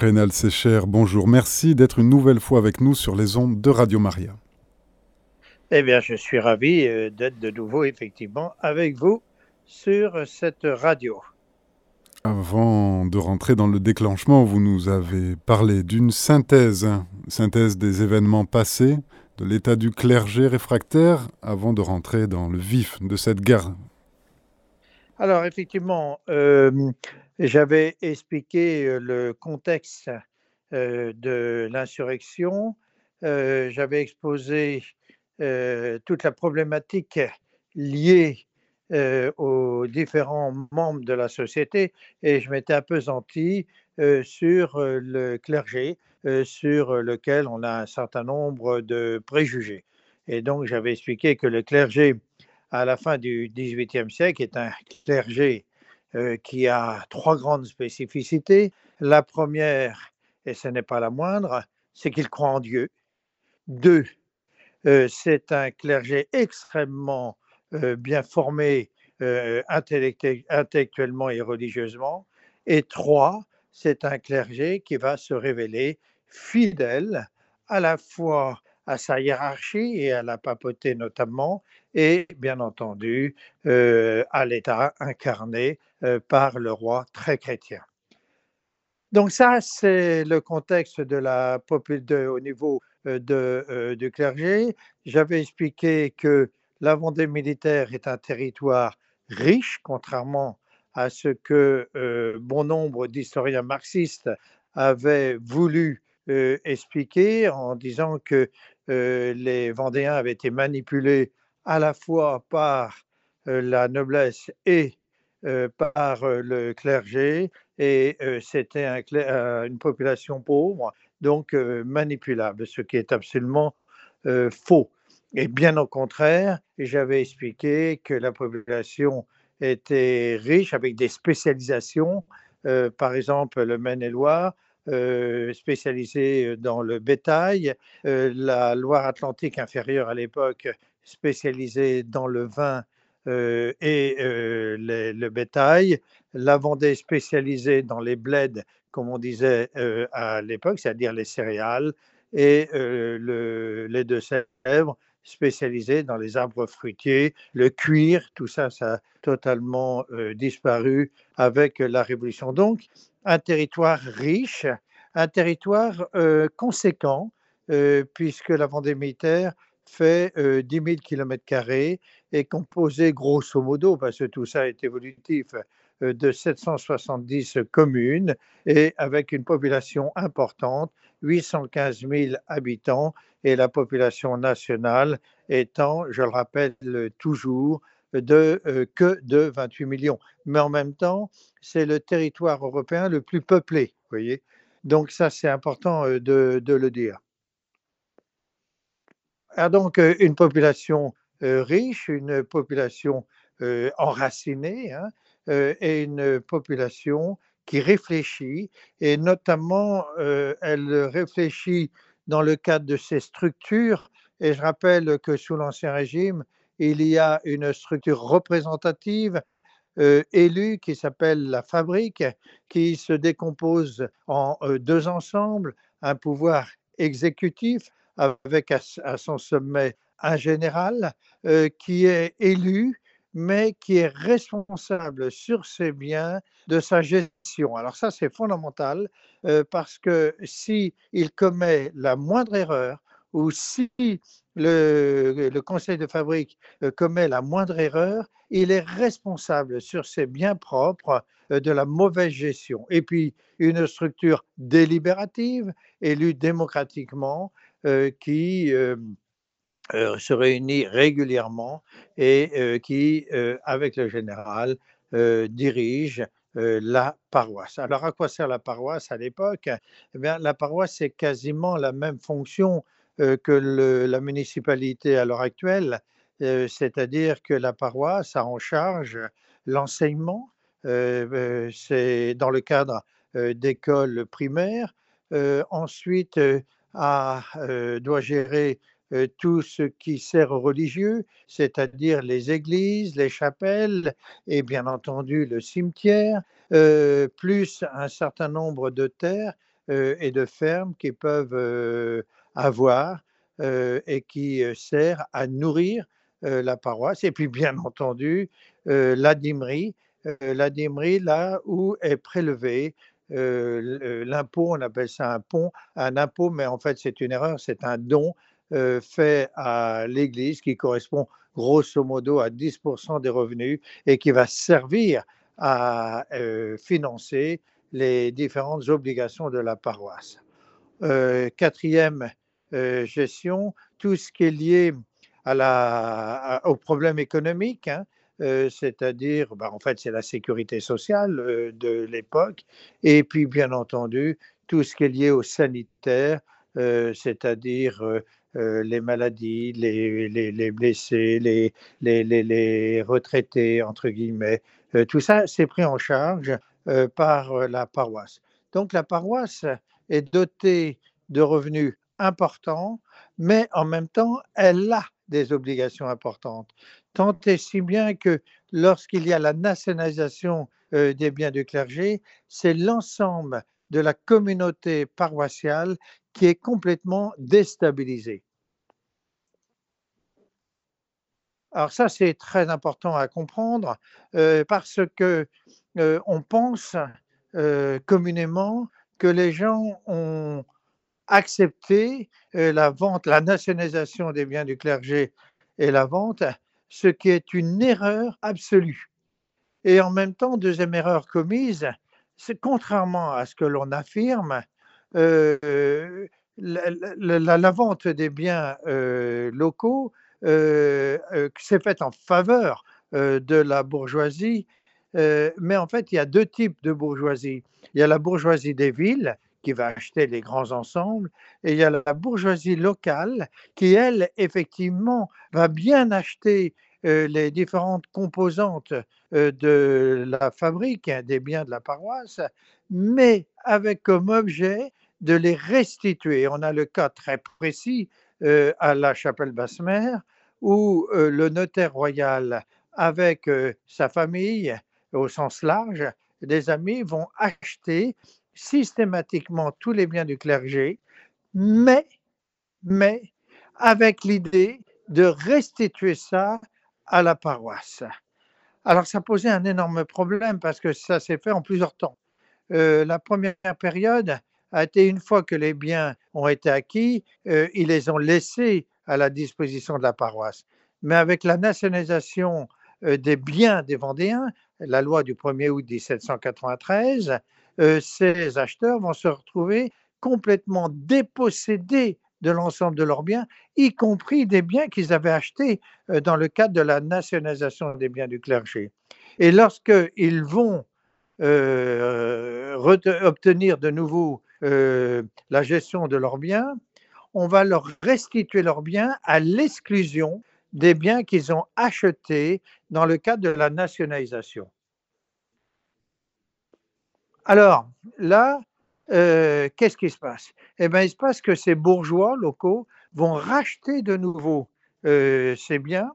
Rénal Sécher, bonjour. Merci d'être une nouvelle fois avec nous sur les ondes de Radio Maria. Eh bien, je suis ravi euh, d'être de nouveau, effectivement, avec vous sur cette radio. Avant de rentrer dans le déclenchement, vous nous avez parlé d'une synthèse, synthèse des événements passés, de l'état du clergé réfractaire, avant de rentrer dans le vif de cette guerre. Alors, effectivement, euh, j'avais expliqué le contexte de l'insurrection, j'avais exposé toute la problématique liée aux différents membres de la société et je m'étais appesanti sur le clergé, sur lequel on a un certain nombre de préjugés. Et donc j'avais expliqué que le clergé, à la fin du XVIIIe siècle, est un clergé qui a trois grandes spécificités. La première, et ce n'est pas la moindre, c'est qu'il croit en Dieu. Deux, c'est un clergé extrêmement bien formé intellectuellement et religieusement. Et trois, c'est un clergé qui va se révéler fidèle à la fois à sa hiérarchie et à la papauté notamment, et bien entendu à l'État incarné par le roi très chrétien. Donc ça, c'est le contexte de la de, au niveau de, du clergé. J'avais expliqué que la Vendée militaire est un territoire riche, contrairement à ce que bon nombre d'historiens marxistes avaient voulu expliquer en disant que les Vendéens avaient été manipulés à la fois par la noblesse et par le clergé et c'était une population pauvre, donc manipulable, ce qui est absolument faux. Et bien au contraire, j'avais expliqué que la population était riche avec des spécialisations, par exemple le Maine-et-Loire, spécialisé dans le bétail, la Loire-Atlantique inférieure à l'époque spécialisée dans le vin et le bétail, la Vendée spécialisée dans les bleds, comme on disait à l'époque, c'est-à-dire les céréales, et le, les Deux-Sèvres spécialisé dans les arbres fruitiers, le cuir, tout ça, ça a totalement disparu avec la Révolution. Donc, un territoire riche, un territoire conséquent, puisque la Vendée militaire fait 10 000 km et composé grosso modo, parce que tout ça est évolutif, de 770 communes et avec une population importante, 815 000 habitants et la population nationale étant, je le rappelle toujours, de, que de 28 millions. Mais en même temps, c'est le territoire européen le plus peuplé, voyez. Donc ça, c'est important de, de, le dire. a donc une population riche, une population enracinée, hein, et une population qui réfléchit, et notamment, elle réfléchit dans le cadre de ses structures. Et je rappelle que sous l'Ancien Régime, il y a une structure représentative élue qui s'appelle la fabrique, qui se décompose en deux ensembles, un pouvoir exécutif avec à, son sommet un général qui est élu mais qui est responsable sur ses biens de sa gestion. Alors ça, c'est fondamental parce que si il commet la moindre erreur ou si le, conseil de fabrique commet la moindre erreur, il est responsable sur ses biens propres de la mauvaise gestion. Et puis, une structure délibérative, élue démocratiquement, qui euh, se réunit régulièrement et euh, qui, euh, avec le général, dirige la paroisse. Alors, à quoi sert la paroisse à l'époque? Eh La paroisse, c'est quasiment la même fonction que le, la municipalité à l'heure actuelle, c'est-à-dire que la paroisse a en charge l'enseignement, c'est dans le cadre d'écoles primaires, ensuite a, doit gérer tout ce qui sert aux religieux, c'est-à-dire les églises, les chapelles et bien entendu le cimetière, plus un certain nombre de terres et de fermes qu'ils peuvent avoir et qui sert à nourrir la paroisse. Et puis, bien entendu, dîmerie, la là où est prélevé l'impôt, on appelle ça un pont, un impôt, mais en fait c'est une erreur, c'est un don fait à l'Église qui correspond grosso modo à 10% des revenus et qui va servir à financer les différentes obligations de la paroisse. quatrième gestion, tout ce qui est lié à la, économique, hein, c'est-à-dire, bah, en fait, c'est la sécurité sociale de l'époque, et puis, bien entendu, tout ce qui est lié au sanitaire, c'est-à-dire les maladies, les, les, blessés, les, les, retraités, entre guillemets. tout ça, c'est pris en charge par la paroisse. Donc la paroisse est dotée de revenus importants, mais en même temps, elle a des obligations importantes. Tant et si bien que lorsqu'il y a la nationalisation des biens du clergé, c'est l'ensemble de la communauté paroissiale qui est complètement déstabilisée. Alors ça, c'est très important à comprendre parce que on pense communément que les gens ont accepté la vente, la nationalisation des biens du clergé et la vente, ce qui est une erreur absolue. Et en même temps, deuxième erreur commise, c'est contrairement à ce que l'on affirme, la, vente des biens locaux s'est faite en faveur de la bourgeoisie mais en fait, il y a deux types de bourgeoisie. Il y a la bourgeoisie des villes qui va acheter les grands ensembles, et il y a la bourgeoisie locale qui, elle, effectivement, va bien acheter les différentes composantes de la fabrique hein, des biens de la paroisse, mais avec comme objet de les restituer. On a le cas très précis à la chapelle basse-mère où le notaire royal, avec sa famille, au sens large, des amis vont acheter systématiquement tous les biens du clergé, mais, mais avec l'idée de restituer ça à la paroisse. Alors ça posait un énorme problème parce que ça s'est fait en plusieurs temps. Euh, la première période a été une fois que les biens ont été acquis, euh, ils les ont laissés à la disposition de la paroisse. Mais avec la nationalisation euh, des biens des Vendéens, la loi du 1er août 1793, euh, ces acheteurs vont se retrouver complètement dépossédés de l'ensemble de leurs biens, y compris des biens qu'ils avaient achetés euh, dans le cadre de la nationalisation des biens du clergé. Et lorsqu'ils vont euh, obtenir de nouveau la gestion de leurs biens, on va leur restituer leurs biens à l'exclusion des biens qu'ils ont achetés dans le cadre de la nationalisation. Alors là, euh, qu'est-ce qui se passe? Eh bien, il se passe que ces bourgeois locaux vont racheter de nouveau euh, ces biens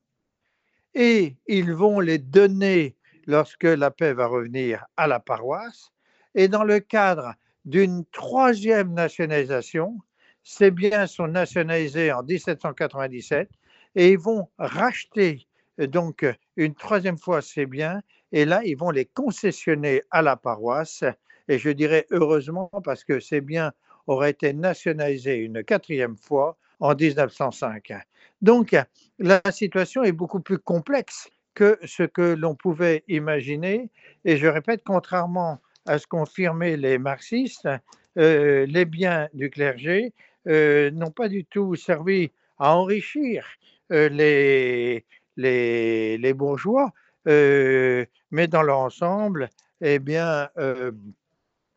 et ils vont les donner lorsque la paix va revenir à la paroisse. Et dans le cadre d'une troisième nationalisation, ces biens sont nationalisés en 1797 et ils vont racheter euh, donc une troisième fois ces biens et là ils vont les concessionner à la paroisse et je dirais heureusement parce que ces biens auraient été nationalisés une quatrième fois en 1905. Donc la situation est beaucoup plus complexe que ce que l'on pouvait imaginer et je répète contrairement à ce qu'ont affirmé les marxistes, euh, les biens du clergé euh, n'ont pas du tout servi à enrichir les, les, les, bourgeois, mais dans l'ensemble, eh bien,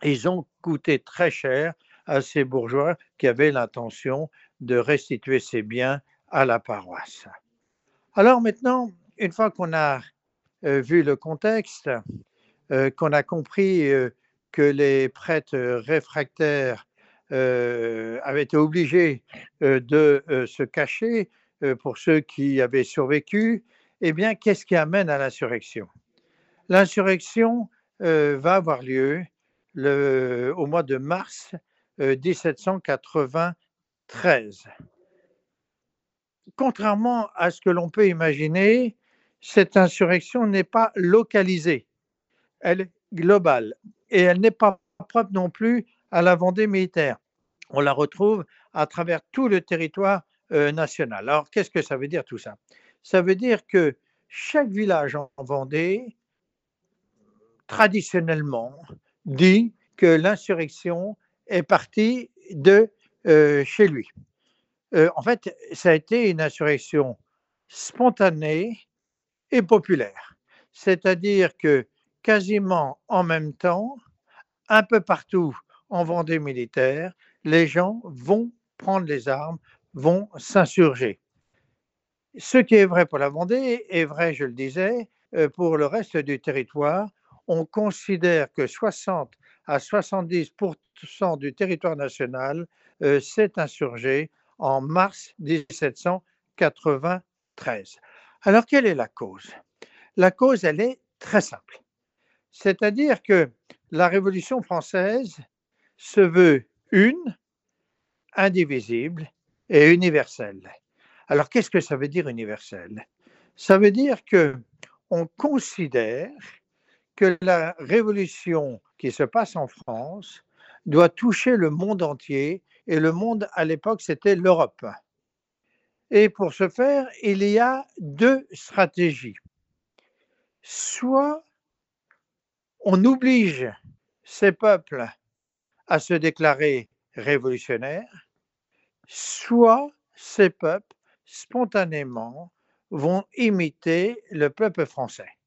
ils ont coûté très cher à ces bourgeois qui avaient l'intention de restituer ces biens à la paroisse. Alors maintenant, une fois qu'on a vu le contexte, qu'on a compris que les prêtres réfractaires euh, avaient été obligés euh, de euh, se cacher pour ceux qui avaient survécu, eh bien, qu'est-ce qui amène à l'insurrection? L'insurrection va avoir lieu au mois de mars 1793. Contrairement à ce que l'on peut imaginer, cette insurrection n'est pas localisée, elle est globale et elle n'est pas propre non plus à la Vendée militaire. On la retrouve à travers tout le territoire national. Alors, qu'est-ce que ça veut dire tout ça? Ça veut dire que chaque village en Vendée, traditionnellement, dit que l'insurrection est partie de chez lui. en fait, ça a été une insurrection spontanée et populaire. C'est-à-dire que quasiment en même temps, un peu partout en Vendée militaire, les gens vont prendre les armes, vont s'insurger. Ce qui est vrai pour la Vendée est vrai, je le disais, euh, pour le reste du territoire. On considère que 60 à 70% du territoire national euh, s'est insurgé en mars 1793. Alors, quelle est la cause? La cause, elle est très simple. C'est-à-dire que la Révolution française se veut une, indivisible et universelle. Alors, qu'est-ce que ça veut dire universel Ça veut dire que on considère que la révolution qui se passe en France doit toucher le monde entier, et le monde à l'époque, c'était l'Europe. Et pour ce faire, il y a deux stratégies. Soit on oblige ces peuples à se déclarer révolutionnaires, soit ces peuples spontanément vont imiter le peuple français.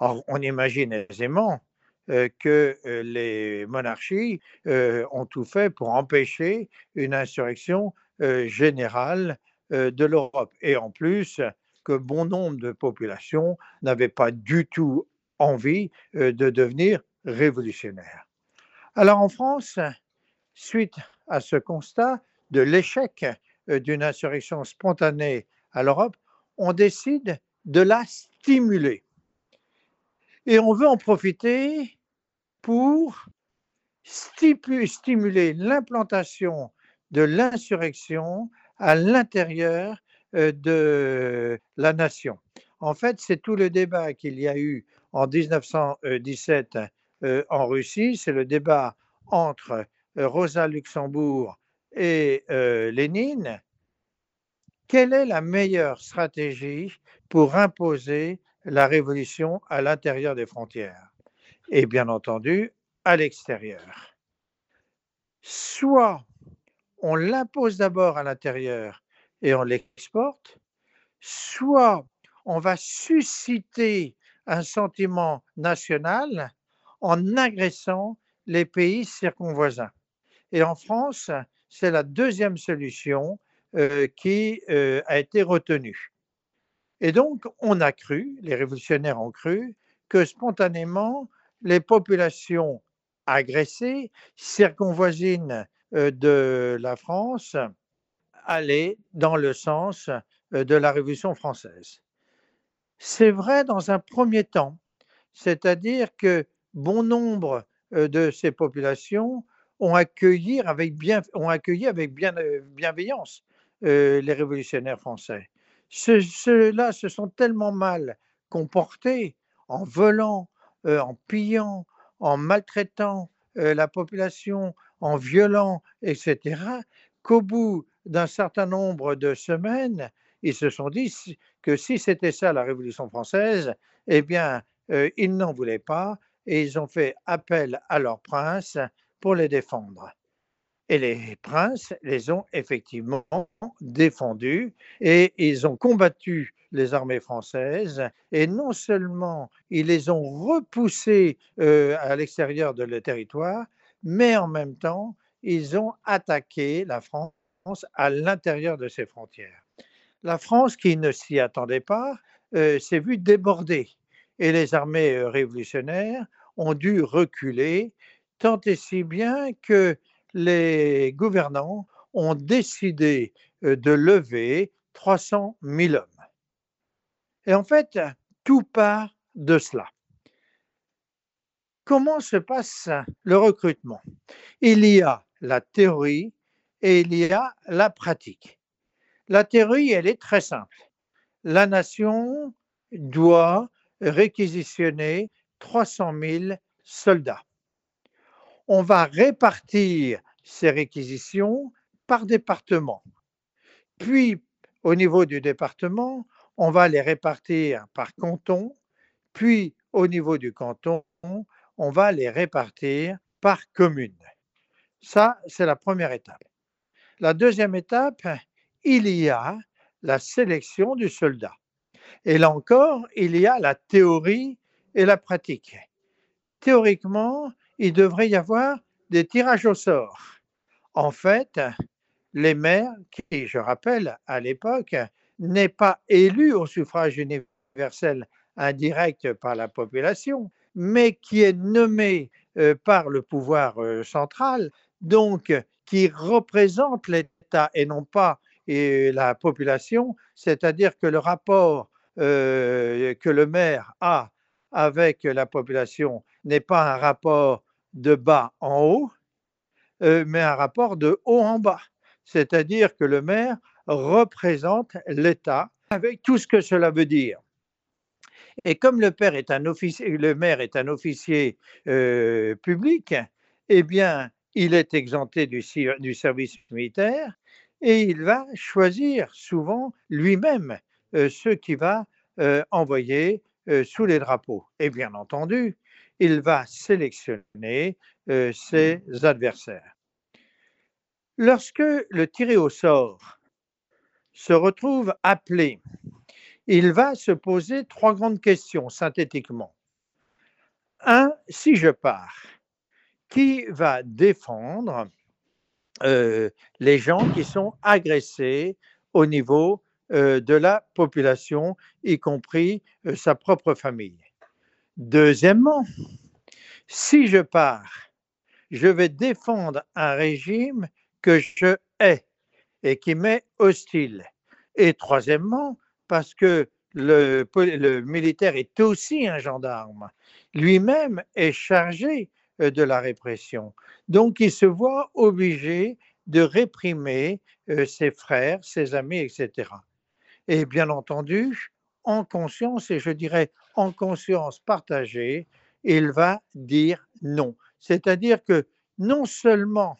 Or, on imagine aisément que les monarchies ont tout fait pour empêcher une insurrection générale de l'Europe. Et en plus, que bon nombre de populations n'avaient pas du tout envie de devenir révolutionnaires. Alors en France, suite à ce constat de l'échec d'une insurrection spontanée à l'Europe, on décide de la stimuler. Et on veut en profiter pour stimuler l'implantation de l'insurrection à l'intérieur de la nation. En fait, c'est tout le débat qu'il y a eu en 1917 en Russie, c'est le débat entre Rosa Luxembourg et Lénine. Quelle est la meilleure stratégie pour imposer la révolution à l'intérieur des frontières Et bien entendu, à l'extérieur. Soit on l'impose d'abord à l'intérieur et on l'exporte, soit on va susciter un sentiment national en agressant les pays circonvoisins. Et en France, c'est la deuxième solution euh, qui euh, a été retenue. Et donc, on a cru, les révolutionnaires ont cru, que spontanément, les populations agressées, circonvoisines euh, de la France, allaient dans le sens de la Révolution française. C'est vrai dans un premier temps, c'est-à-dire que bon nombre de ces populations ont accueilli avec, bien, ont accueilli avec bien, bienveillance les révolutionnaires français. Ceux-là se sont tellement mal comportés en volant, en pillant, en maltraitant la population, en violant, etc., qu'au bout d'un certain nombre de semaines, ils se sont dit que si c'était ça la Révolution française, eh bien, ils n'en voulaient pas et ils ont fait appel à leurs princes pour les défendre. Et les princes les ont effectivement défendus et ils ont combattu les armées françaises et non seulement ils les ont repoussés à l'extérieur de leur territoire, mais en même temps ils ont attaqué la France à l'intérieur de ses frontières. La France, qui ne s'y attendait pas, s'est vue débordée et les armées révolutionnaires ont dû reculer, tant et si bien que les gouvernants ont décidé de lever 300 000 hommes. Et en fait, tout part de cela. Comment se passe le recrutement? Il y a la théorie et il y a la pratique. La théorie, elle est très simple. La nation doit réquisitionner 300 000 soldats. On va répartir ces réquisitions par département. Puis, au niveau du département, on va les répartir par canton. Puis, au niveau du canton, on va les répartir par commune. Ça, c'est la première étape. La deuxième étape, il y a la sélection du soldat. Et là encore, il y a la théorie et la pratique. Théoriquement, il devrait y avoir des tirages au sort. En fait, les maires, qui, je rappelle, à l'époque, n'est pas élu au suffrage universel indirect par la population, mais qui est nommé euh, par le pouvoir euh, central, donc qui représente l'État et non pas la population, c'est-à-dire que le rapport euh, que le maire a avec la population n'est pas un rapport de bas en haut, mais un rapport de haut en bas. C'est-à-dire que le maire représente l'État avec tout ce que cela veut dire. Et comme le, père est un officier, le maire est un officier euh, public, eh bien, il est exempté du, service militaire et il va choisir souvent lui-même euh, ceux qu'il va euh, envoyer sous les drapeaux. Et bien entendu, il va sélectionner ses adversaires. Lorsque le tiré au sort se retrouve appelé il va se poser trois grandes questions synthétiquement. Un, si je pars, qui va défendre euh, les gens qui sont agressés au niveau euh, de la population, y compris euh, sa propre famille? Deuxièmement, si je pars, je vais défendre un régime que je hais et qui m'est hostile. Et troisièmement, parce que le, militaire est aussi un gendarme. Lui-même est chargé euh, de la répression. Donc il se voit obligé de réprimer euh, ses frères, ses amis, etc. Et bien entendu, en conscience, et je dirais en conscience partagée, il va dire non. C'est-à-dire que non seulement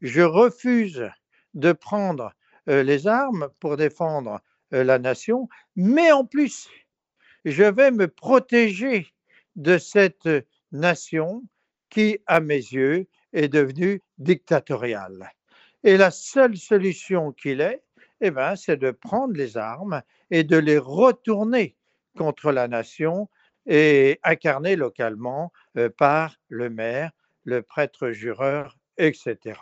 je refuse de prendre euh, les armes pour défendre euh, la nation, mais en plus, je vais me protéger de cette nation qui, à mes yeux, est devenue dictatoriale. Et la seule solution qu'il ait, eh ben, c'est de prendre les armes et de les retourner contre la nation et incarnées localement euh, par le maire, le prêtre jureur, etc.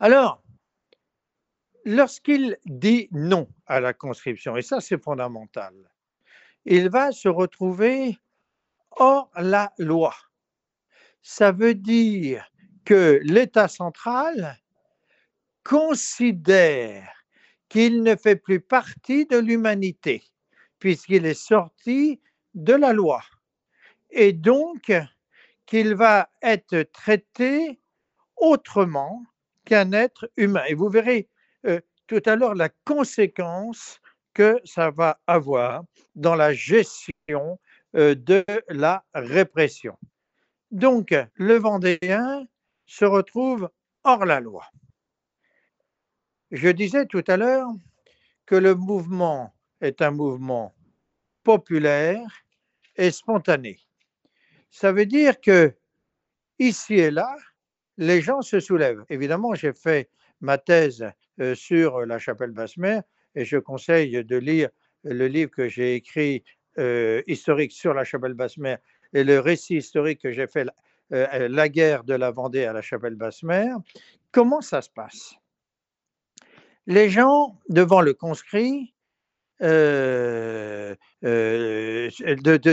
Alors, lorsqu'il dit non à la conscription, et ça c'est fondamental, il va se retrouver hors la loi. Ça veut dire que l'État central considère qu'il ne fait plus partie de l'humanité, puisqu'il est sorti de la loi, et donc qu'il va être traité autrement qu'un être humain. Et vous verrez, euh, tout à l'heure la conséquence que ça va avoir dans la gestion euh, de la répression. Donc, le Vendéen se retrouve hors la loi. Je disais tout à l'heure que le mouvement est un mouvement populaire et spontané. Ça veut dire que ici et là, les gens se soulèvent. Évidemment, j'ai fait ma thèse euh, sur la chapelle Basse-Mère et je conseille de lire le livre que j'ai écrit euh, historique sur la chapelle Basse-Mère et le récit historique que j'ai fait euh, la guerre de la Vendée à la chapelle Basse-Mère. Comment ça se passe? Les gens devant le conscrit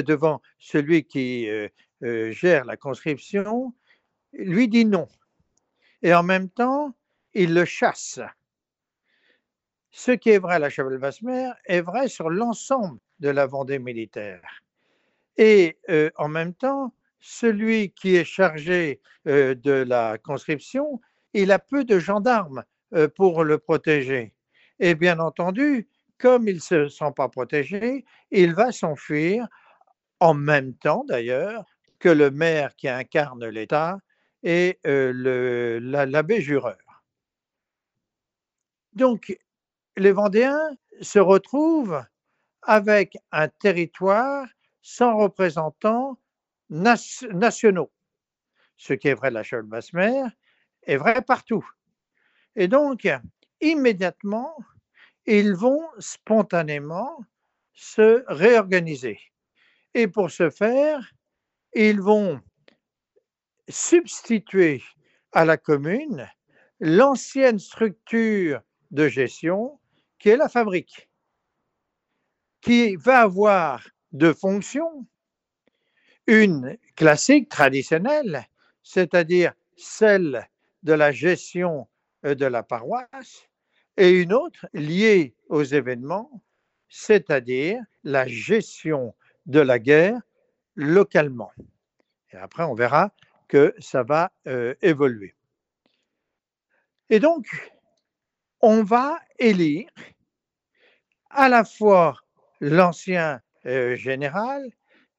devant celui qui gère la conscription, lui dit non. Et en même temps, il le chasse. Ce qui est vrai à la chapelle Basse-Mer est vrai sur l'ensemble de la Vendée militaire. Et euh, en même temps, celui qui est chargé de la conscription, il a peu de gendarmes pour le protéger. Et bien entendu, comme il ne se sent pas protégé, il va s'enfuir en même temps d'ailleurs que le maire qui incarne l'État et l'abbé jureur. Donc, les Vendéens se retrouvent avec un territoire sans représentants nationaux. Ce qui est vrai de la chaux basse mer est vrai partout. Et donc, immédiatement, ils vont spontanément se réorganiser. Et pour ce faire, ils vont substituer à la commune l'ancienne structure de gestion qui est la fabrique, qui va avoir deux fonctions. Une classique, traditionnelle, c'est-à-dire celle de la gestion de la paroisse, et une autre liée aux événements, c'est-à-dire la gestion de la guerre localement. Et après, on verra que ça va euh, évoluer. Et donc, on va élire à la fois l'ancien euh, général,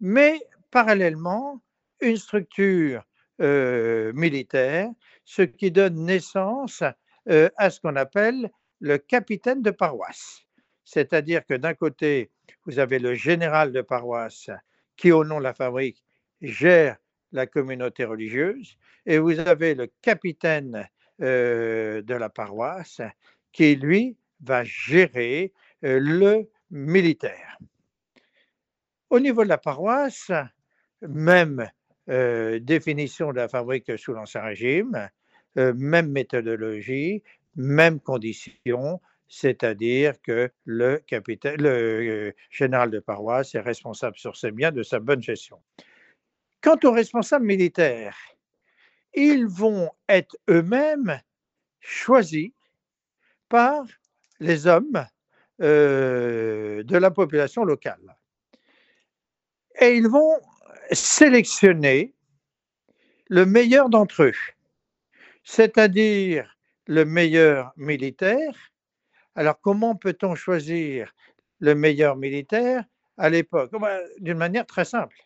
mais parallèlement une structure euh, militaire, ce qui donne naissance à ce qu'on appelle le capitaine de paroisse. C'est-à-dire que d'un côté, vous avez le général de paroisse qui, au nom de la fabrique, gère la communauté religieuse, et vous avez le capitaine euh, de la paroisse qui, lui, va gérer euh, le militaire. Au niveau de la paroisse, même euh, définition de la fabrique sous l'Ancien Régime, même méthodologie, même condition, c'est-à-dire que le, le général de paroisse est responsable sur ses biens de sa bonne gestion. Quant aux responsables militaires, ils vont être eux-mêmes choisis par les hommes euh, de la population locale. Et ils vont sélectionner le meilleur d'entre eux, c'est-à-dire le meilleur militaire. Alors comment peut-on choisir le meilleur militaire à l'époque? Bah, D'une manière très simple.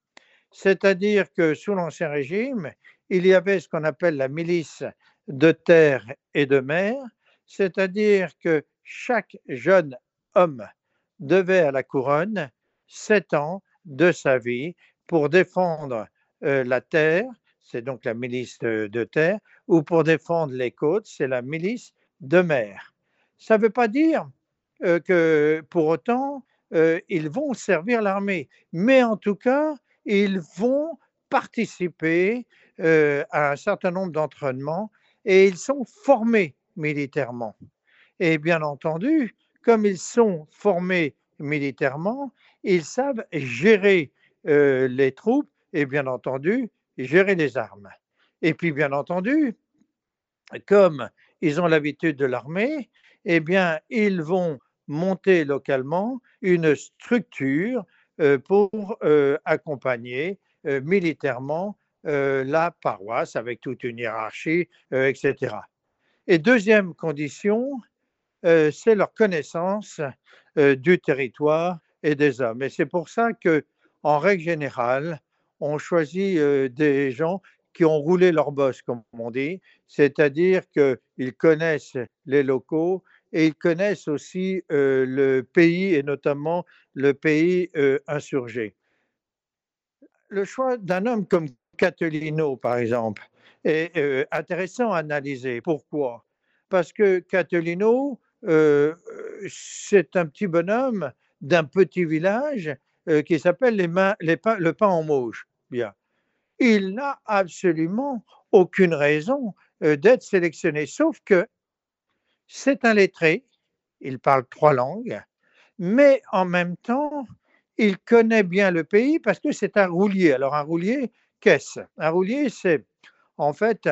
C'est-à-dire que sous l'Ancien Régime, il y avait ce qu'on appelle la milice de terre et de mer, c'est-à-dire que chaque jeune homme devait à la couronne sept ans de sa vie pour défendre euh, la terre, c'est donc la milice de, terre, ou pour défendre les côtes, c'est la milice de mer. Ça ne veut pas dire euh, que pour autant, euh, ils vont servir l'armée, mais en tout cas, ils vont participer euh, à un certain nombre d'entraînements et ils sont formés militairement. Et bien entendu, comme ils sont formés militairement, ils savent gérer les troupes et bien entendu gérer les armes. Et puis bien entendu, comme ils ont l'habitude de l'armée, eh bien ils vont monter localement une structure euh, pour euh, accompagner euh, militairement la paroisse avec toute une hiérarchie, etc. Et deuxième condition, c'est leur connaissance du territoire et des hommes. Et c'est pour ça que, en règle générale, on choisit des gens qui ont roulé leur bosse, comme on dit, c'est-à-dire qu'ils connaissent les locaux, et ils connaissent aussi le pays et notamment le pays insurgé. Le choix d'un homme comme Catolino, par exemple, est intéressant à analyser. Pourquoi? Parce que Catolino, c'est un petit bonhomme d'un petit village qui s'appelle les les le pain en mauge. Il n'a absolument aucune raison d'être sélectionné, sauf que c'est un lettré, il parle trois langues, mais en même temps, il connaît bien le pays parce que c'est un roulier. Alors un roulier, qu'est-ce? Un roulier, c'est en fait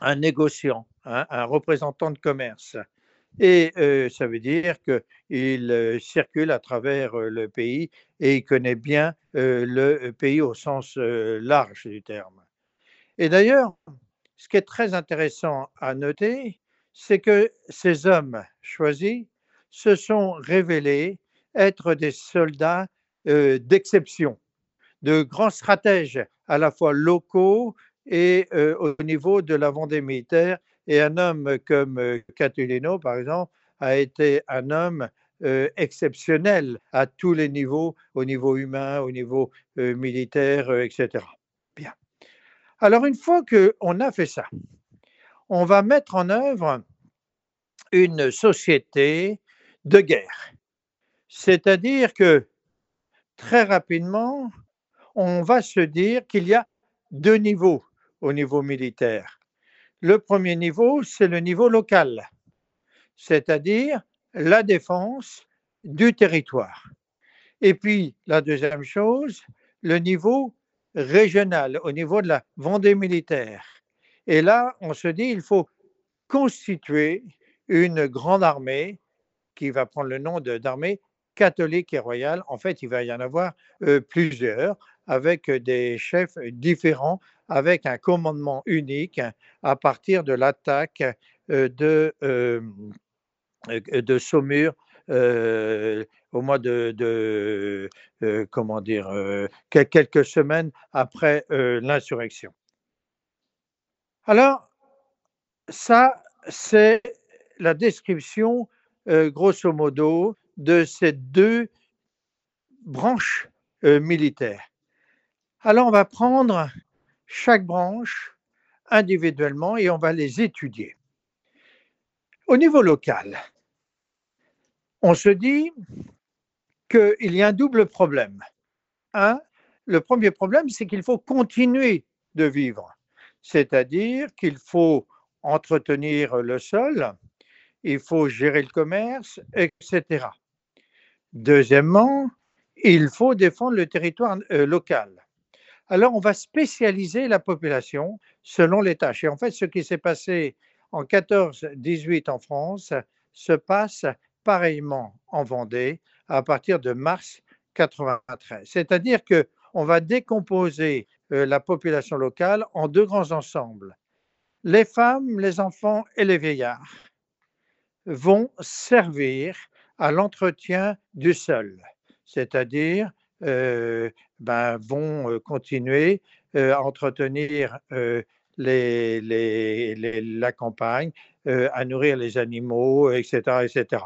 un, négociant, un représentant de commerce. Et ça veut dire qu'il circule à travers le pays et il connaît bien le pays au sens large du terme. Et d'ailleurs, ce qui est très intéressant à noter, c'est que ces hommes choisis se sont révélés être des soldats d'exception, de grands stratèges à la fois locaux et au niveau de la Vendée militaire. Et un homme comme Catulino, par exemple, a été un homme exceptionnel à tous les niveaux, au niveau humain, au niveau militaire, etc. Bien. Alors, une fois qu'on a fait ça, on va mettre en œuvre une société de guerre. C'est-à-dire que très rapidement, on va se dire qu'il y a deux niveaux au niveau militaire. Le premier niveau, c'est le niveau local, c'est-à-dire la défense du territoire. Et puis, la deuxième chose, le niveau régional, au niveau de la Vendée militaire. Et là, on se dit, il faut constituer une grande armée qui va prendre le nom d'armée catholique et royale. En fait, il va y en avoir euh, plusieurs avec des chefs différents, avec un commandement unique à partir de l'attaque euh, de, euh, de Saumur au mois de, comment dire, quelques semaines après l'insurrection. Alors, ça, c'est la description, grosso modo, de ces deux branches militaires. Alors, on va prendre chaque branche individuellement et on va les étudier. Au niveau local, on se dit qu'il y a un double problème. Un, le premier problème, c'est qu'il faut continuer de vivre, c'est-à-dire qu'il faut entretenir le sol, il faut gérer le commerce, etc. Deuxièmement, il faut défendre le territoire euh, local. Alors, on va spécialiser la population selon les tâches. Et en fait, ce qui s'est passé en 14-18 en France se passe pareillement en Vendée à partir de mars 93. C'est-à-dire qu'on va décomposer euh, la population locale en deux grands ensembles. Les femmes, les enfants et les vieillards vont servir à l'entretien du sol, c'est-à-dire ben, vont euh, continuer euh, à entretenir la campagne, à nourrir les animaux, etc., etc.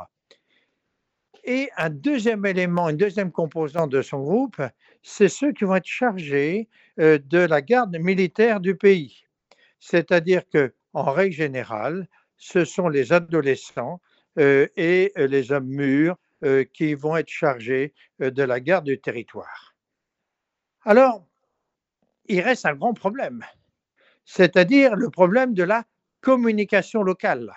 Et un deuxième élément, une deuxième composante de son groupe, c'est ceux qui vont être chargés de la garde militaire du pays. C'est-à-dire que, en règle générale, ce sont les adolescents euh, et euh, les hommes mûrs euh, qui vont être chargés de la garde du territoire. Alors, il reste un grand problème, c'est-à-dire le problème de la communication locale.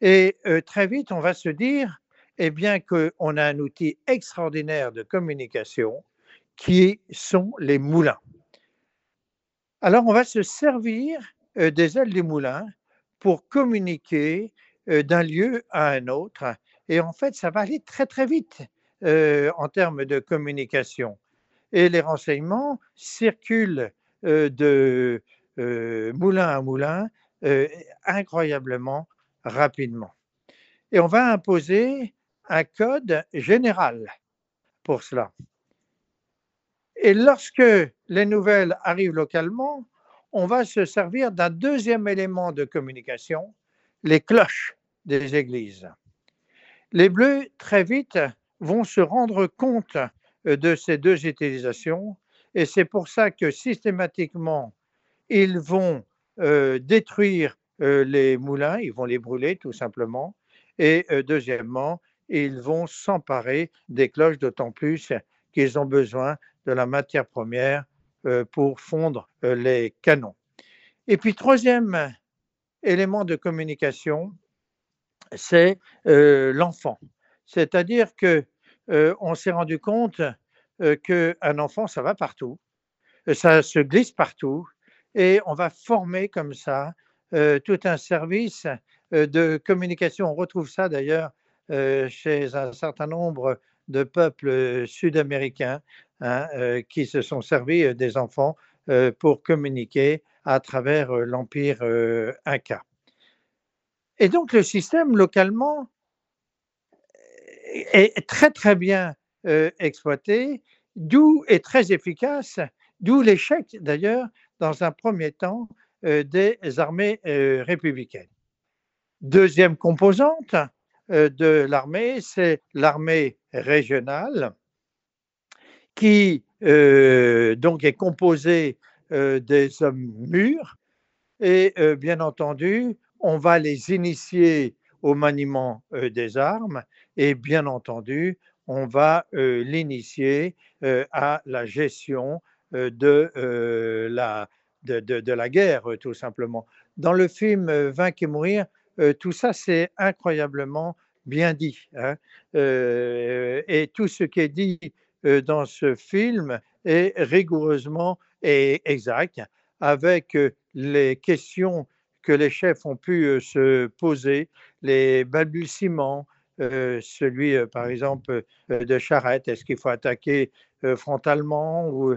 Et très vite, on va se dire, eh bien, qu'on a un outil extraordinaire de communication qui sont les moulins. Alors, on va se servir des ailes des moulins pour communiquer d'un lieu à un autre. Et en fait, ça va aller très très vite en termes de communication. Et les renseignements circulent de moulin à moulin incroyablement rapidement. Et on va imposer un code général pour cela. Et lorsque les nouvelles arrivent localement, on va se servir d'un deuxième élément de communication, les cloches des églises. Les Bleus, très vite, vont se rendre compte euh, de ces deux utilisations et c'est pour ça que systématiquement, ils vont euh, détruire euh, les moulins, ils vont les brûler tout simplement. Et deuxièmement, ils vont s'emparer des cloches, d'autant plus qu'ils ont besoin de la matière première pour fondre les canons. Et puis, troisième élément de communication, c'est l'enfant. C'est-à-dire que on s'est rendu compte qu'un enfant, ça va partout, ça se glisse partout, et on va former comme ça tout un service de communication. On retrouve ça d'ailleurs chez un certain nombre de peuples sud-américains hein, qui se sont servis des enfants pour communiquer à travers l'empire inca. Et donc le système localement est très très bien exploité, d'où est très efficace, d'où l'échec d'ailleurs dans un premier temps des armées républicaines. Deuxième composante de l'armée, c'est l'armée régionale qui donc est composée des hommes mûrs et bien entendu, on va les initier au maniement des armes et bien entendu, on va l'initier à la gestion de, la, de, la guerre, tout simplement. Dans le film Vaincre et mourir, tout ça, c'est incroyablement bien dit. Hein. et tout ce qui est dit dans ce film est rigoureusement et exact, avec les questions que les chefs ont pu se poser, les balbutiements, celui par exemple de Charette, est-ce qu'il faut attaquer frontalement ou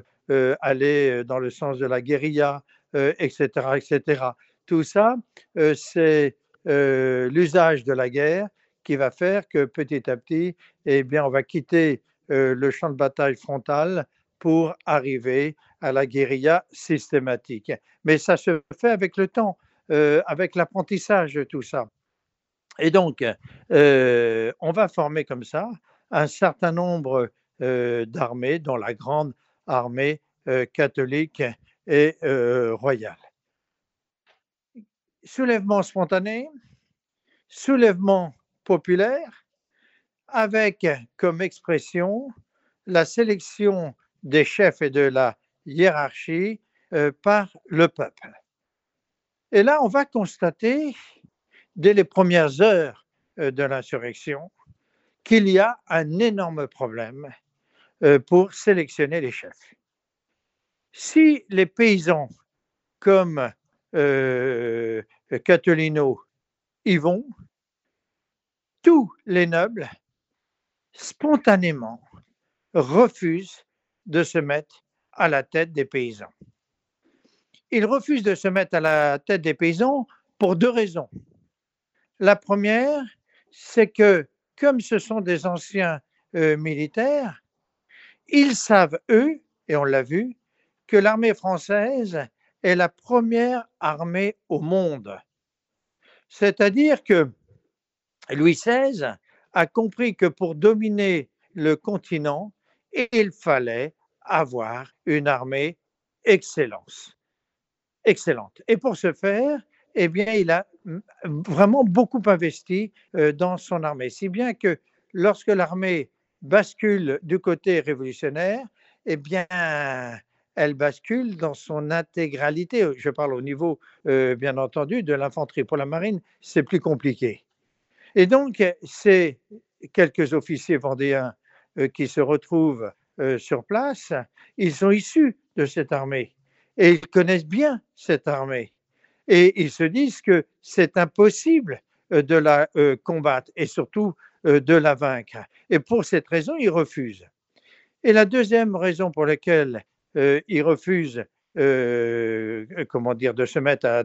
aller dans le sens de la guérilla, etc., etc. Tout ça, c'est l'usage de la guerre qui va faire que petit à petit, eh bien, on va quitter le champ de bataille frontal pour arriver à la guérilla systématique. Mais ça se fait avec le temps. Euh, avec l'apprentissage tout ça. Et donc, euh, on va former comme ça un certain nombre euh, d'armées, dont la grande armée catholique et royale. Soulèvement spontané, soulèvement populaire, avec comme expression la sélection des chefs et de la hiérarchie par le peuple. Et là, on va constater, dès les premières heures euh, de l'insurrection, qu'il y a un énorme problème euh, pour sélectionner les chefs. Si les paysans comme euh, Catolino y vont, tous les nobles spontanément refusent de se mettre à la tête des paysans il refuse de se mettre à la tête des paysans pour deux raisons. La première, c'est que comme ce sont des anciens euh, militaires, ils savent, eux, et on l'a vu, que l'armée française est la première armée au monde. C'est-à-dire que Louis XVI a compris que pour dominer le continent, il fallait avoir une armée excellence excellente. Et pour ce faire, eh bien, il a vraiment beaucoup investi euh, dans son armée, si bien que lorsque l'armée bascule du côté révolutionnaire, eh bien, elle bascule dans son intégralité. Je parle au niveau, euh, bien entendu, de l'infanterie. Pour la marine, c'est plus compliqué. Et donc, ces quelques officiers vendéens euh, qui se retrouvent sur place, ils sont issus de cette armée et ils connaissent bien cette armée. Et ils se disent que c'est impossible euh, de la euh, combattre et surtout euh, de la vaincre. Et pour cette raison, ils refusent. Et la deuxième raison pour laquelle ils refusent, comment dire, de se mettre à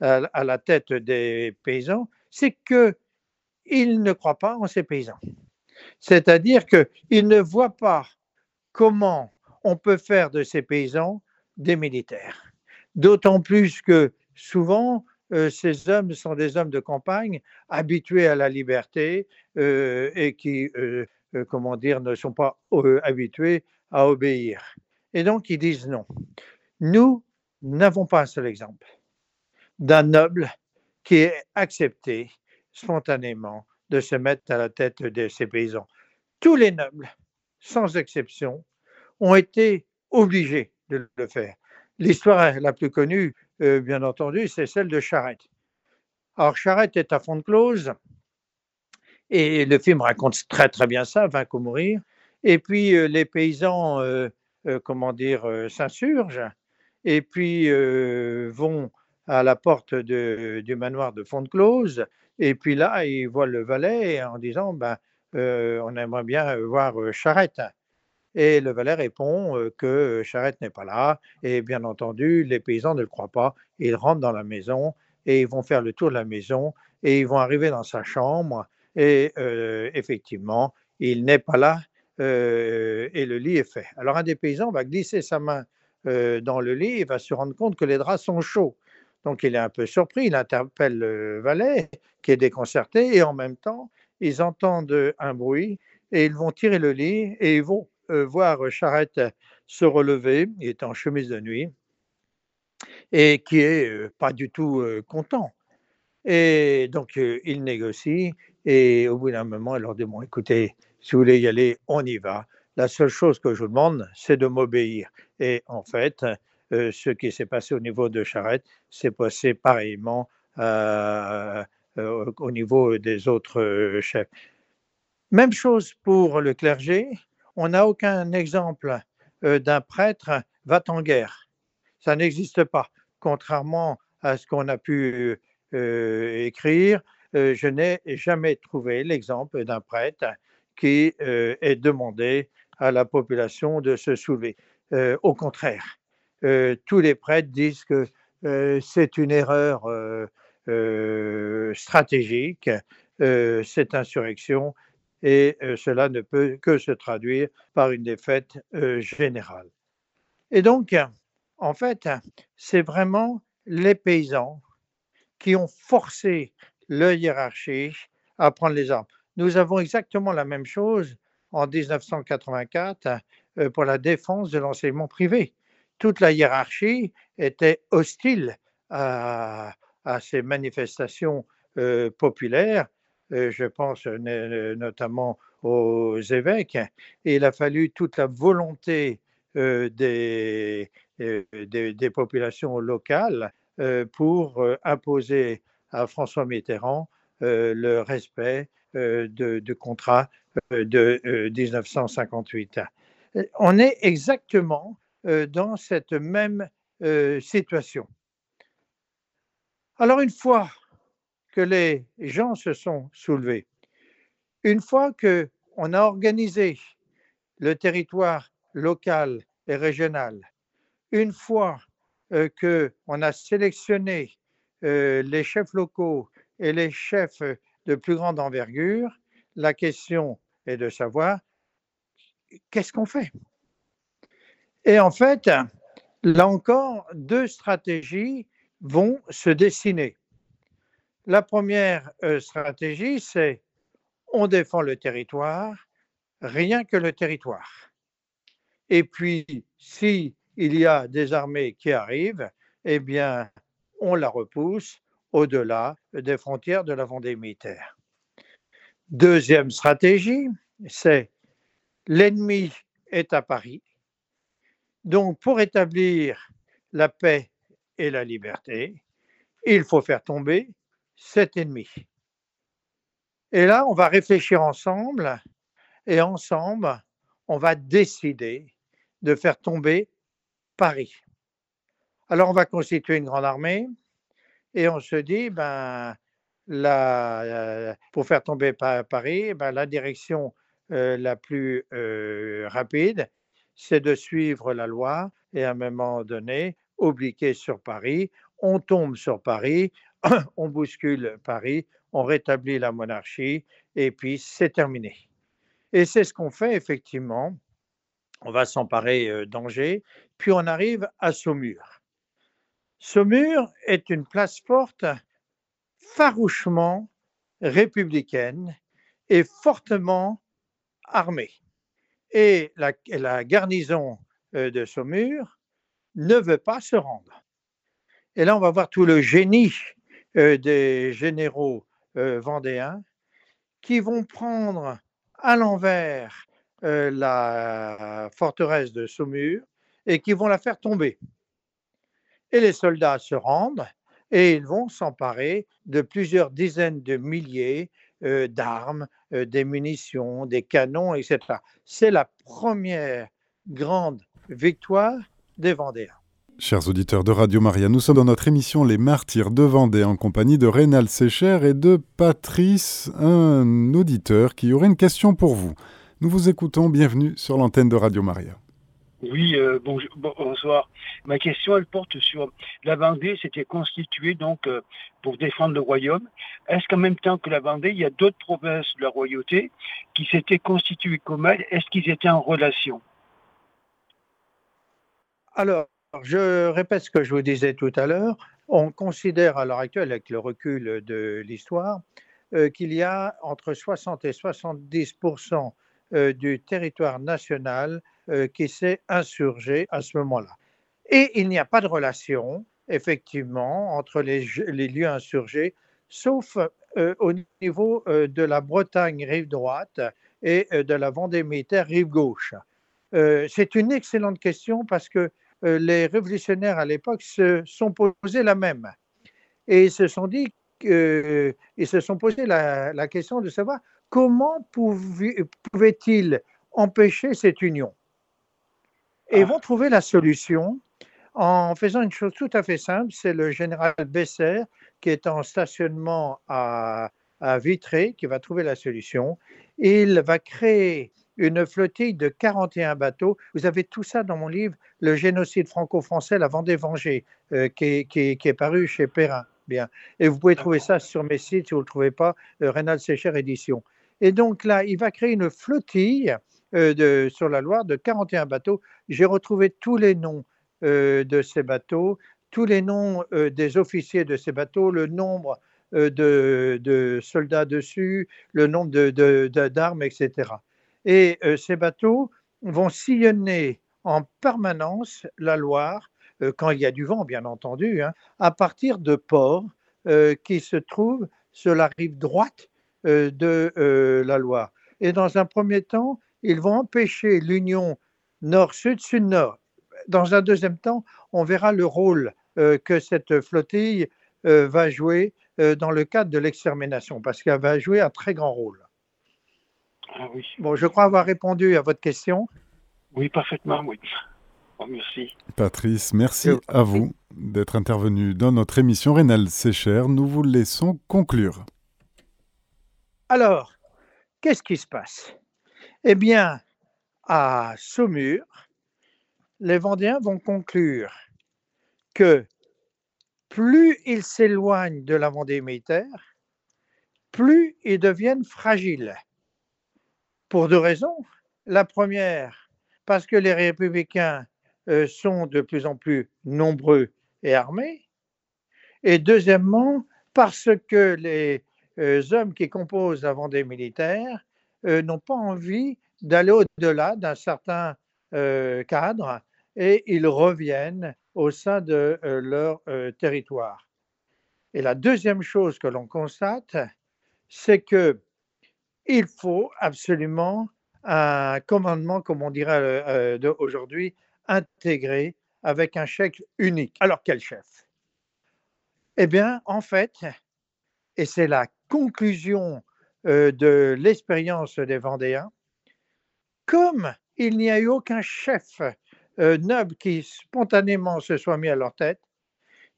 la, à la tête des paysans, c'est qu'ils ne croient pas en ces paysans. C'est-à-dire qu'ils ne voient pas comment on peut faire de ces paysans des militaires. D'autant plus que souvent, euh, ces hommes sont des hommes de campagne habitués à la liberté euh, et qui, euh, comment dire, ne sont pas habitués à obéir. Et donc, ils disent non. Nous n'avons pas un seul exemple d'un noble qui est accepté spontanément de se mettre à la tête de ces paysans. Tous les nobles, sans exception, ont été obligés de le faire. L'histoire la plus connue, euh, bien entendu, c'est celle de Charette. Alors, Charette est à fond de close, et le film raconte très très bien ça, Vaincre ou mourir. Et puis, euh, les paysans, euh, comment dire, s'insurgent, et puis vont à la porte du manoir de Fontclose. Et puis là, il voit le valet en disant ben, On aimerait bien voir Charrette. Et le valet répond que Charrette n'est pas là. Et bien entendu, les paysans ne le croient pas. Ils rentrent dans la maison et ils vont faire le tour de la maison et ils vont arriver dans sa chambre. Et effectivement, il n'est pas là et le lit est fait. Alors un des paysans va glisser sa main dans le lit et va se rendre compte que les draps sont chauds. Donc il est un peu surpris, il interpelle le valet qui est déconcerté et en même temps, ils entendent un bruit et ils vont tirer le lit et ils vont voir Charrette se relever, il est en chemise de nuit et qui est pas du tout content. Et donc il négocie et au bout d'un moment, il leur dit bon, écoutez, si vous voulez y aller, on y va. La seule chose que je vous demande, c'est de m'obéir. Et en fait, euh, ce qui s'est passé au niveau de Charette s'est passé pareillement euh, euh, au niveau des autres chefs. Même chose pour le clergé. On n'a aucun exemple d'un prêtre va en guerre. Ça n'existe pas. Contrairement à ce qu'on a pu écrire, je n'ai jamais trouvé l'exemple d'un prêtre qui ait demandé à la population de se soulever. au contraire, euh, tous les prêtres disent que euh, c'est une erreur euh, stratégique, cette insurrection, et cela ne peut que se traduire par une défaite générale. Et donc, en fait, c'est vraiment les paysans qui ont forcé le hiérarchie à prendre les armes. Nous avons exactement la même chose en 1984 pour la défense de l'enseignement privé toute la hiérarchie était hostile à, ces manifestations populaires. Euh, je pense notamment aux évêques. Et il a fallu toute la volonté euh, des, populations locales pour imposer à François Mitterrand le respect de, contrat de 1958. On est exactement euh, dans cette même euh, situation. Alors une fois que les gens se sont soulevés, une fois que on a organisé le territoire local et régional, une fois euh, que on a sélectionné les chefs locaux et les chefs de plus grande envergure, la question est de savoir qu'est-ce qu'on fait? Et en fait, là encore, deux stratégies vont se dessiner. La première euh, stratégie, c'est on défend le territoire, rien que le territoire. Et puis, si il y a des armées qui arrivent, eh bien, on la repousse au-delà des frontières de la Vendée militaire. Deuxième stratégie, c'est l'ennemi est à Paris, donc, pour établir la paix et la liberté, il faut faire tomber cet ennemi. Et là, on va réfléchir ensemble et ensemble, on va décider de faire tomber Paris. Alors, on va constituer une grande armée et on se dit, ben, la, pour faire tomber Paris, ben, la direction euh, la plus euh, rapide, c'est de suivre la loi et à un moment donné, obliquer sur Paris, on tombe sur Paris, on bouscule Paris, on rétablit la monarchie et puis c'est terminé. Et c'est ce qu'on fait effectivement. On va s'emparer euh, d'Angers, puis on arrive à Saumur. Saumur est une place forte farouchement républicaine et fortement armée et la, garnison euh, de Saumur ne veut pas se rendre. Et là, on va voir tout le génie des généraux euh, vendéens qui vont prendre à l'envers la forteresse de Saumur et qui vont la faire tomber. Et les soldats se rendent et ils vont s'emparer de plusieurs dizaines de milliers euh, d'armes, euh, des munitions, des canons, etc. C'est la première grande victoire des Vendéens. Chers auditeurs de Radio Maria, nous sommes dans notre émission Les Martyrs de Vendée en compagnie de Rénal Sécher et de Patrice, un auditeur qui aurait une question pour vous. Nous vous écoutons, bienvenue sur l'antenne de Radio Maria. Oui, euh, bonsoir. Ma question, elle porte sur la Vendée s'était constituée donc euh, pour défendre le royaume. Est-ce qu'en même temps que la Vendée, il y a d'autres provinces de la royauté qui s'étaient constituées comme elle Est-ce qu'ils étaient en relation? Alors, je répète ce que je vous disais tout à l'heure. On considère à l'heure actuelle, avec le recul de l'histoire, euh, qu'il y a entre 60 et 70% euh, du territoire national euh, qui s'est insurgé à ce moment-là. Et il n'y a pas de relation, effectivement, entre les, lieux insurgés, sauf au niveau de la Bretagne rive droite et de la Vendée militaire rive gauche. C'est une excellente question parce que euh, les révolutionnaires à l'époque se sont posés la même. Et ils se sont dit, euh, ils se sont posé la, question de savoir comment pouvaient-ils empêcher cette union. Et ils vont trouver la solution en faisant une chose tout à fait simple, c'est le général Besser qui est en stationnement à, à Vitré qui va trouver la solution. Il va créer une flottille de 41 bateaux. Vous avez tout ça dans mon livre, Le génocide franco-français, la Vendée vengée, euh, qui, est paru chez Perrin. Bien. Et vous pouvez trouver ça sur mes sites si vous ne le trouvez pas, euh, Rénal Sécher Édition. Et donc là, il va créer une flottille euh, de, sur la Loire de 41 bateaux. J'ai retrouvé tous les noms de ces bateaux, tous les noms des officiers de ces bateaux, le nombre de, soldats dessus, le nombre d'armes, de, etc. Et euh, ces bateaux vont sillonner en permanence la Loire, euh, quand il y a du vent, bien entendu, hein, à partir de ports euh, qui se trouvent sur la rive droite de la Loire. Et dans un premier temps, ils vont empêcher l'union nord-sud, sud-nord. Dans un deuxième temps, on verra le rôle que cette flottille va jouer dans le cadre de l'extermination, parce qu'elle va jouer un très grand rôle. Ah bon, je crois avoir répondu à votre question. Oui, parfaitement, oui. merci. Patrice, merci à vous d'être intervenu dans notre émission Rénal Sécher. Nous vous laissons conclure. Alors, qu'est-ce qui se passe? Eh bien, à Saumur, les Vendéens vont conclure que plus ils s'éloignent de la Vendée militaire, plus ils deviennent fragiles. Pour deux raisons. La première, parce que les républicains euh, sont de plus en plus nombreux et armés. Et deuxièmement, parce que les euh, hommes qui composent la Vendée militaire euh, n'ont pas envie d'aller au-delà d'un certain cadre et ils reviennent au sein de leur territoire. Et la deuxième chose que l'on constate, c'est que il faut absolument un commandement, comme on dirait euh, euh, aujourd'hui, intégré avec un chef unique. Alors quel chef? Eh bien, en fait, et c'est la conclusion euh, de l'expérience des Vendéens, comme il n'y a eu aucun chef noble qui spontanément se soit mis à leur tête,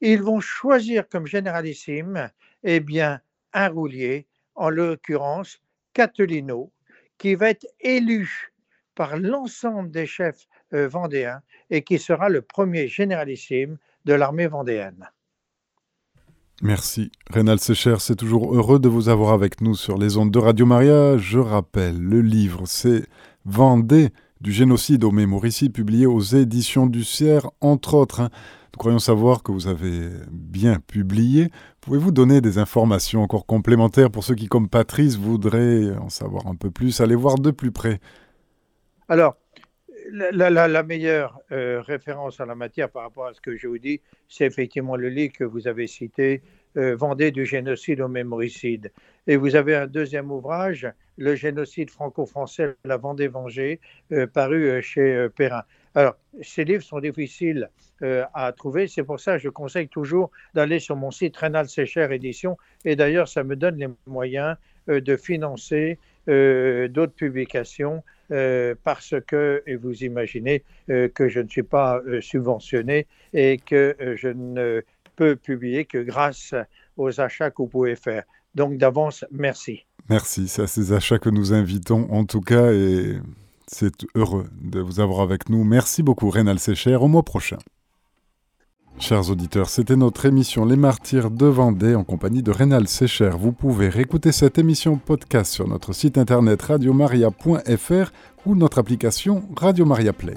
ils vont choisir comme généralissime, eh bien, un roulier, en l'occurrence Catolino, qui va être élu par l'ensemble des chefs euh, vendéens et qui sera le premier généralissime de l'armée vendéenne. Merci. Rénal Secher, c'est toujours heureux de vous avoir avec nous sur les ondes de Radio Maria. Je rappelle, le livre, c'est Vendée du génocide au Mémorici, publié aux éditions du Sierre, entre autres. Hein. Nous croyons savoir que vous avez bien publié. Pouvez-vous donner des informations encore complémentaires pour ceux qui, comme Patrice, voudraient en savoir un peu plus, aller voir de plus près? Alors, la, meilleure euh, référence en la matière par rapport à ce que je vous dis, c'est effectivement le livre que vous avez cité, euh, Vendée du génocide au mémoricide. Et vous avez un deuxième ouvrage, Le génocide franco-français, la Vendée vengée, euh, paru chez Perrin. Alors, ces livres sont difficiles euh, à trouver. C'est pour ça que je conseille toujours d'aller sur mon site Rénal Sécher Édition. Et d'ailleurs, ça me donne les moyens euh, de financer d'autres publications parce que, et vous imaginez que je ne suis pas subventionné et que je ne peux publier que grâce aux achats que vous pouvez faire. Donc d'avance, merci. Merci, c'est à ces achats que nous invitons en tout cas c'est heureux de vous avoir avec nous. Merci beaucoup Rénal Sécher, au mois prochain. Chers auditeurs, c'était notre émission Les Martyrs de Vendée en compagnie de Rénal Sécher. Vous pouvez réécouter cette émission podcast sur notre site internet radiomaria.fr ou notre application Radio Maria Play.